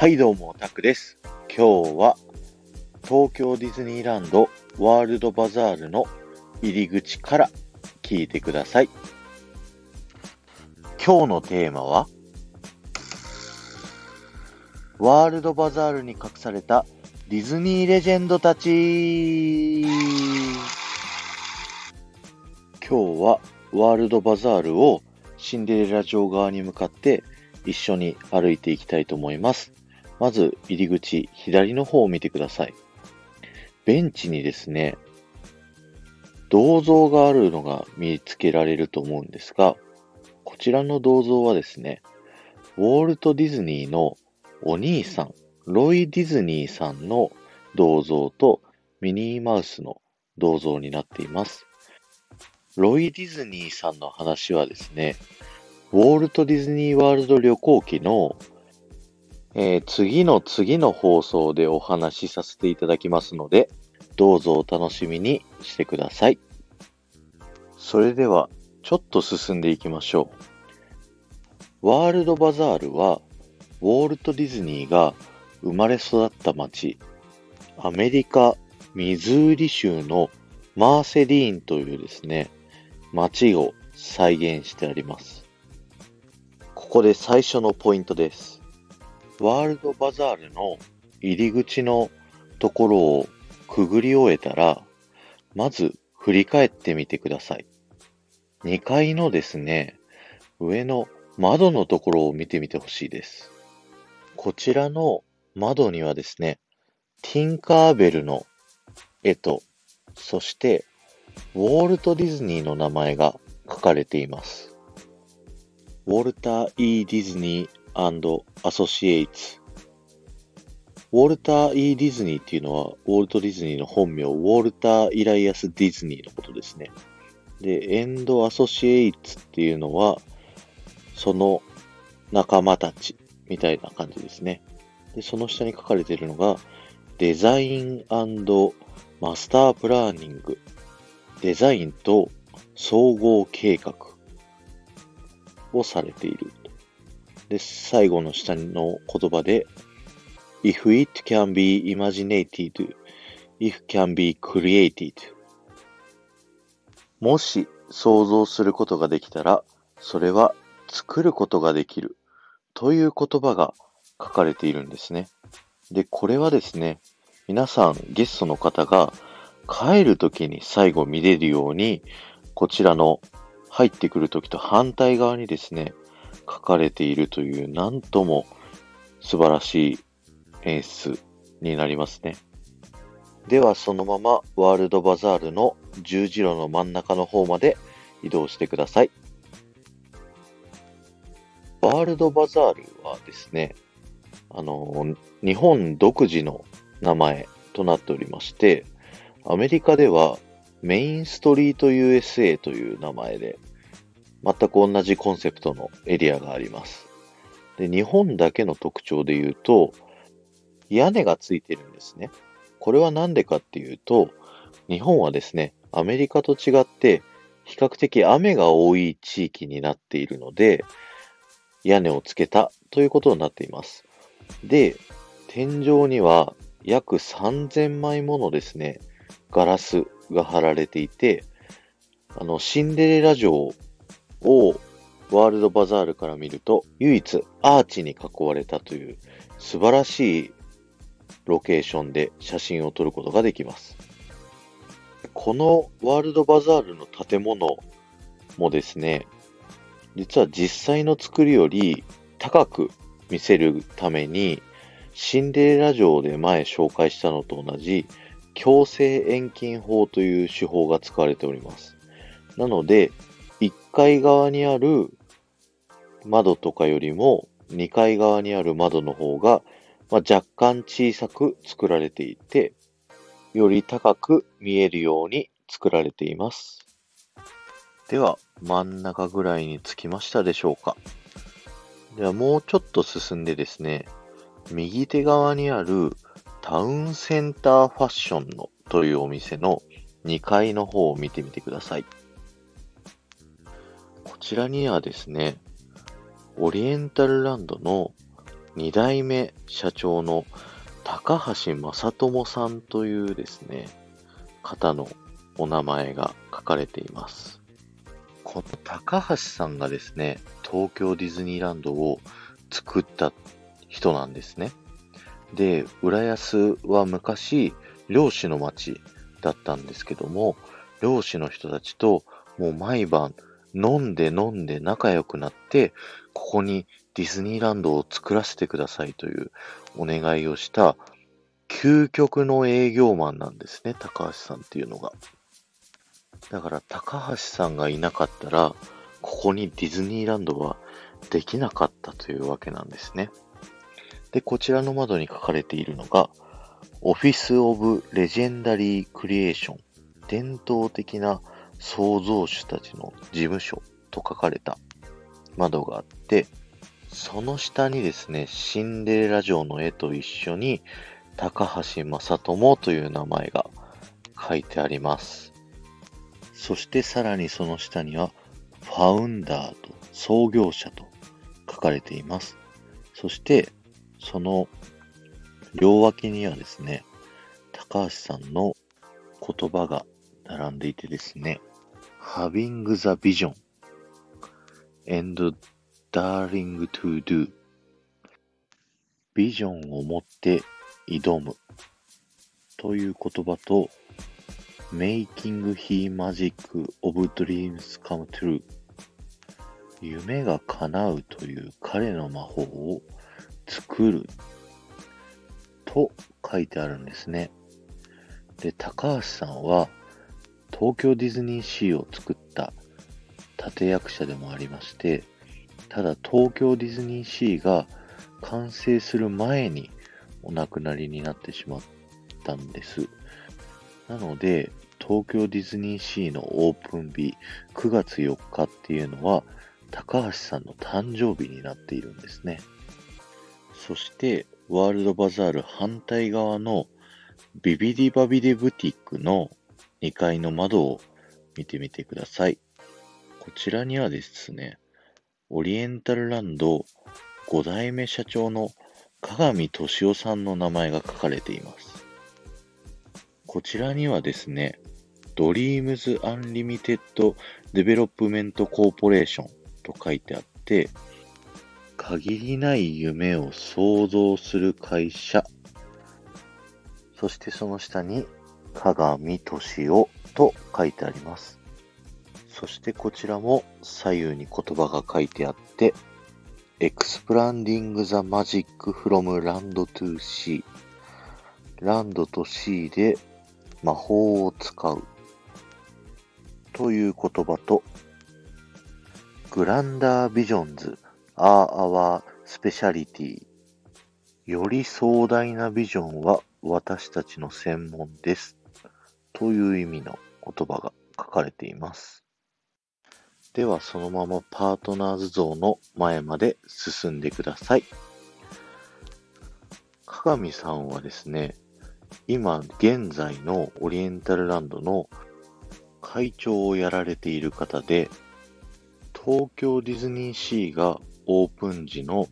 はいどうも、タクです。今日は東京ディズニーランドワールドバザールの入り口から聞いてください。今日のテーマはワールドバザールに隠されたディズニーレジェンドたち今日はワールドバザールをシンデレラ城側に向かって一緒に歩いていきたいと思います。まず入り口、左の方を見てください。ベンチにですね、銅像があるのが見つけられると思うんですが、こちらの銅像はですね、ウォルト・ディズニーのお兄さん、ロイ・ディズニーさんの銅像とミニーマウスの銅像になっています。ロイ・ディズニーさんの話はですね、ウォルト・ディズニー・ワールド旅行記の、えー次の次の放送でお話しさせていただきますので、どうぞお楽しみにしてください。それでは、ちょっと進んでいきましょう。ワールドバザールは、ウォルト・ディズニーが生まれ育った町、アメリカ・ミズーリ州のマーセリーンというですね、町を再現してあります。ここで最初のポイントです。ワールドバザールの入り口のところをくぐり終えたら、まず振り返ってみてください。2階のですね、上の窓のところを見てみてほしいです。こちらの窓にはですね、ティンカーベルの絵と、そして、ウォルト・ディズニーの名前が書かれています。ウォルター・ E・ ディズニーアソシエイツ。ウォルター・ E・ ディズニーっていうのは、ウォルト・ディズニーの本名、ウォルター・イライアス・ディズニーのことですね。で、エンド・アソシエイツっていうのは、その仲間たちみたいな感じですね。で、その下に書かれているのが、デザインマスタープラーニング。デザインと総合計画をされている。で、最後の下の言葉で、if it can be imaginated, if can be created もし想像することができたら、それは作ることができるという言葉が書かれているんですね。で、これはですね、皆さんゲストの方が帰るときに最後見れるように、こちらの入ってくるときと反対側にですね、書かれているという、なんとも素晴らしい演出になりますね。では、そのままワールドバザールの十字路の真ん中の方まで移動してください。ワールドバザールはですね、あの、日本独自の名前となっておりまして、アメリカではメインストリート USA という名前で、全く同じコンセプトのエリアがあります。で、日本だけの特徴で言うと、屋根がついてるんですね。これは何でかっていうと、日本はですね、アメリカと違って、比較的雨が多い地域になっているので、屋根をつけたということになっています。で、天井には約3000枚ものですね、ガラスが貼られていて、あの、シンデレラ城をワールドバザールから見ると、唯一アーチに囲われたという素晴らしいロケーションで写真を撮ることができます。このワールドバザールの建物もですね、実は実際の作りより高く見せるために、シンデレラ城で前紹介したのと同じ強制遠近法という手法が使われております。なので、1階側にある窓とかよりも2階側にある窓の方が、まあ、若干小さく作られていて、より高く見えるように作られています。では、真ん中ぐらいにつきましたでしょうか。では、もうちょっと進んでですね、右手側にあるタウンセンターファッションのというお店の2階の方を見てみてください。こちらにはですね、オリエンタルランドの2代目社長の高橋正智さんというですね、方のお名前が書かれています。この高橋さんがですね、東京ディズニーランドを作った人なんですね。で、浦安は昔、漁師の町だったんですけども、漁師の人たちともう毎晩飲んで飲んで仲良くなって、ここにディズニーランドを作らせてくださいというお願いをした究極の営業マンなんですね、高橋さんっていうのが。だから高橋さんがいなかったら、ここにディズニーランドはできなかったというわけなんですね。で、こちらの窓に書かれているのが、オフィス・オブ・レジェンダリー・クリエーション、伝統的な創造主たちの事務所と書かれた窓があって、その下にですね、シンデレラ城の絵と一緒に、高橋正智という名前が書いてあります。そしてさらにその下には、ファウンダーと創業者と書かれています。そして、その両脇にはですね、高橋さんの言葉が並んでいてですね、having the vision and daring to do ビジョンを持って挑むという言葉と making he magic of dreams come true 夢が叶うという彼の魔法を作ると書いてあるんですね。で、高橋さんは東京ディズニーシーを作った立役者でもありまして、ただ東京ディズニーシーが完成する前にお亡くなりになってしまったんです。なので、東京ディズニーシーのオープン日9月4日っていうのは高橋さんの誕生日になっているんですね。そして、ワールドバザール反対側のビビディバビディブティックの2階の窓を見てみてください。こちらにはですね、オリエンタルランド5代目社長の鏡敏夫さんの名前が書かれています。こちらにはですね、 Dreams Unlimited Development Corporation と書いてあって、限りない夢を創造する会社。そしてその下に、鏡敏夫と書いてあります。そしてこちらも左右に言葉が書いてあって、Expanding the Magic from Land to Sea ランドとシーで魔法を使うという言葉とグランダービジョンズ are our specialty より壮大なビジョンは私たちの専門です。という意味の言葉が書かれています。ではそのままパートナーズ像の前まで進んでください。鏡さんはですね、今現在のオリエンタルランドの会長をやられている方で、東京ディズニーシーがオープン時の、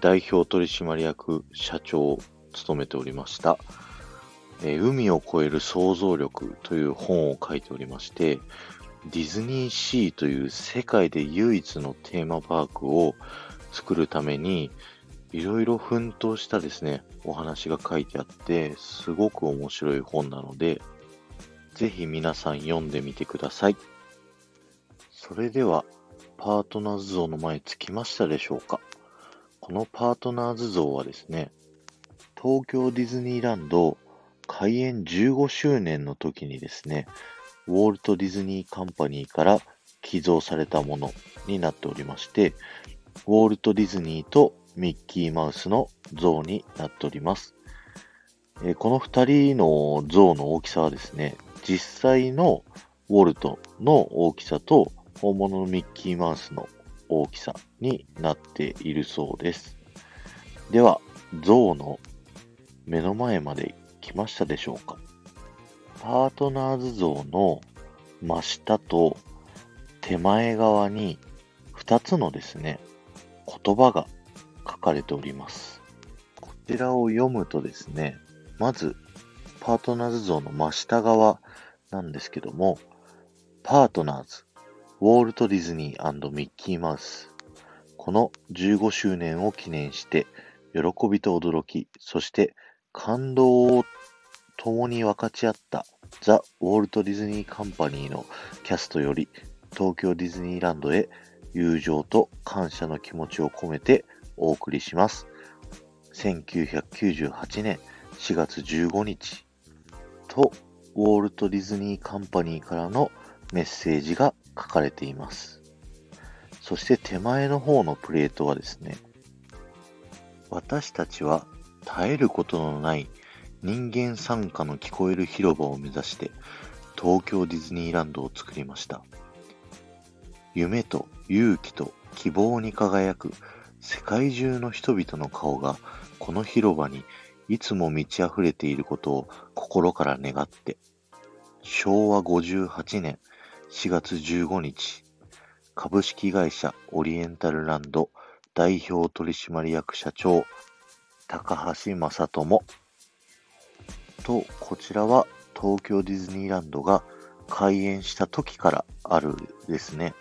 代表取締役社長を務めておりました、えー、海を越える想像力という本を書いておりまして、ディズニーシーという世界で唯一のテーマパークを作るために、いろいろ奮闘したですね、お話が書いてあって、すごく面白い本なので、ぜひ皆さん読んでみてください。それでは、パートナーズ像の前つきましたでしょうかこのパートナーズ像はですね、東京ディズニーランド開園15周年の時にですね、ウォルト・ディズニー・カンパニーから寄贈されたものになっておりまして、ウォルト・ディズニーとミッキーマウスの像になっております。えこの二人の像の大きさはですね、実際のウォルトの大きさと本物のミッキーマウスの大きさになっているそうです。では、象の目の前まで来ましたでしょうか？パートナーズ像の真下と手前側に2つのですね、言葉が書かれております。こちらを読むとですね、まず、パートナーズ像の真下側なんですけども、パートナーズ、ウォルト・ディズニーミッキーマウス。この15周年を記念して、喜びと驚き、そして感動を共に分かち合ったザ・ウォルト・ディズニー・カンパニーのキャストより東京ディズニーランドへ友情と感謝の気持ちを込めてお送りします。1998年4月15日とウォルト・ディズニー・カンパニーからのメッセージが書かれています。そして手前の方のプレートはですね、私たちは絶えることのない人間参加の聞こえる広場を目指して東京ディズニーランドを作りました。夢と勇気と希望に輝く世界中の人々の顔がこの広場にいつも満ち溢れていることを心から願って、昭和58年4月15日、株式会社オリエンタルランド代表取締役社長、高橋正智と、こちらは東京ディズニーランドが開園した時からあるですね、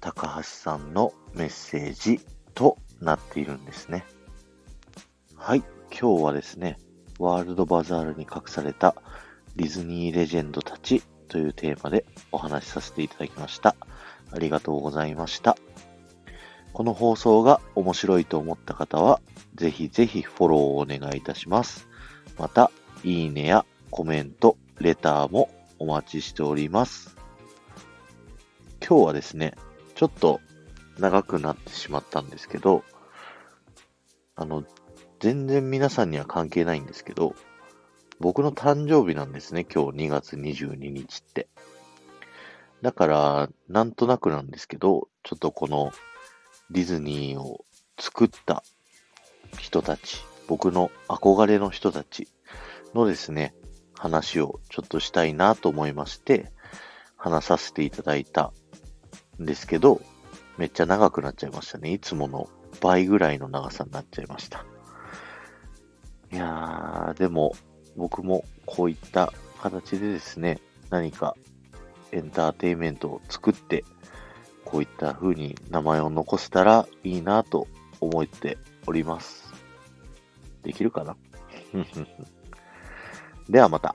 高橋さんのメッセージとなっているんですね。はい、今日はですね、ワールドバザールに隠されたディズニーレジェンドたちというテーマでお話しさせていただきました。ありがとうございました。この放送が面白いと思った方は、ぜひぜひフォローをお願いいたします。また、いいねやコメント、レターもお待ちしております。今日はですね、ちょっと長くなってしまったんですけど、あの、全然皆さんには関係ないんですけど、僕の誕生日なんですね、今日2月22日って。だから、なんとなくなんですけど、ちょっとこのディズニーを作った人たち、僕の憧れの人たちのですね、話をちょっとしたいなと思いまして、話させていただいたんですけど、めっちゃ長くなっちゃいましたね。いつもの倍ぐらいの長さになっちゃいました。いやー、でも僕もこういった形でですね、何かエンターテインメントを作って、こういった風に名前を残せたらいいなと思っております。できるかな？ではまた。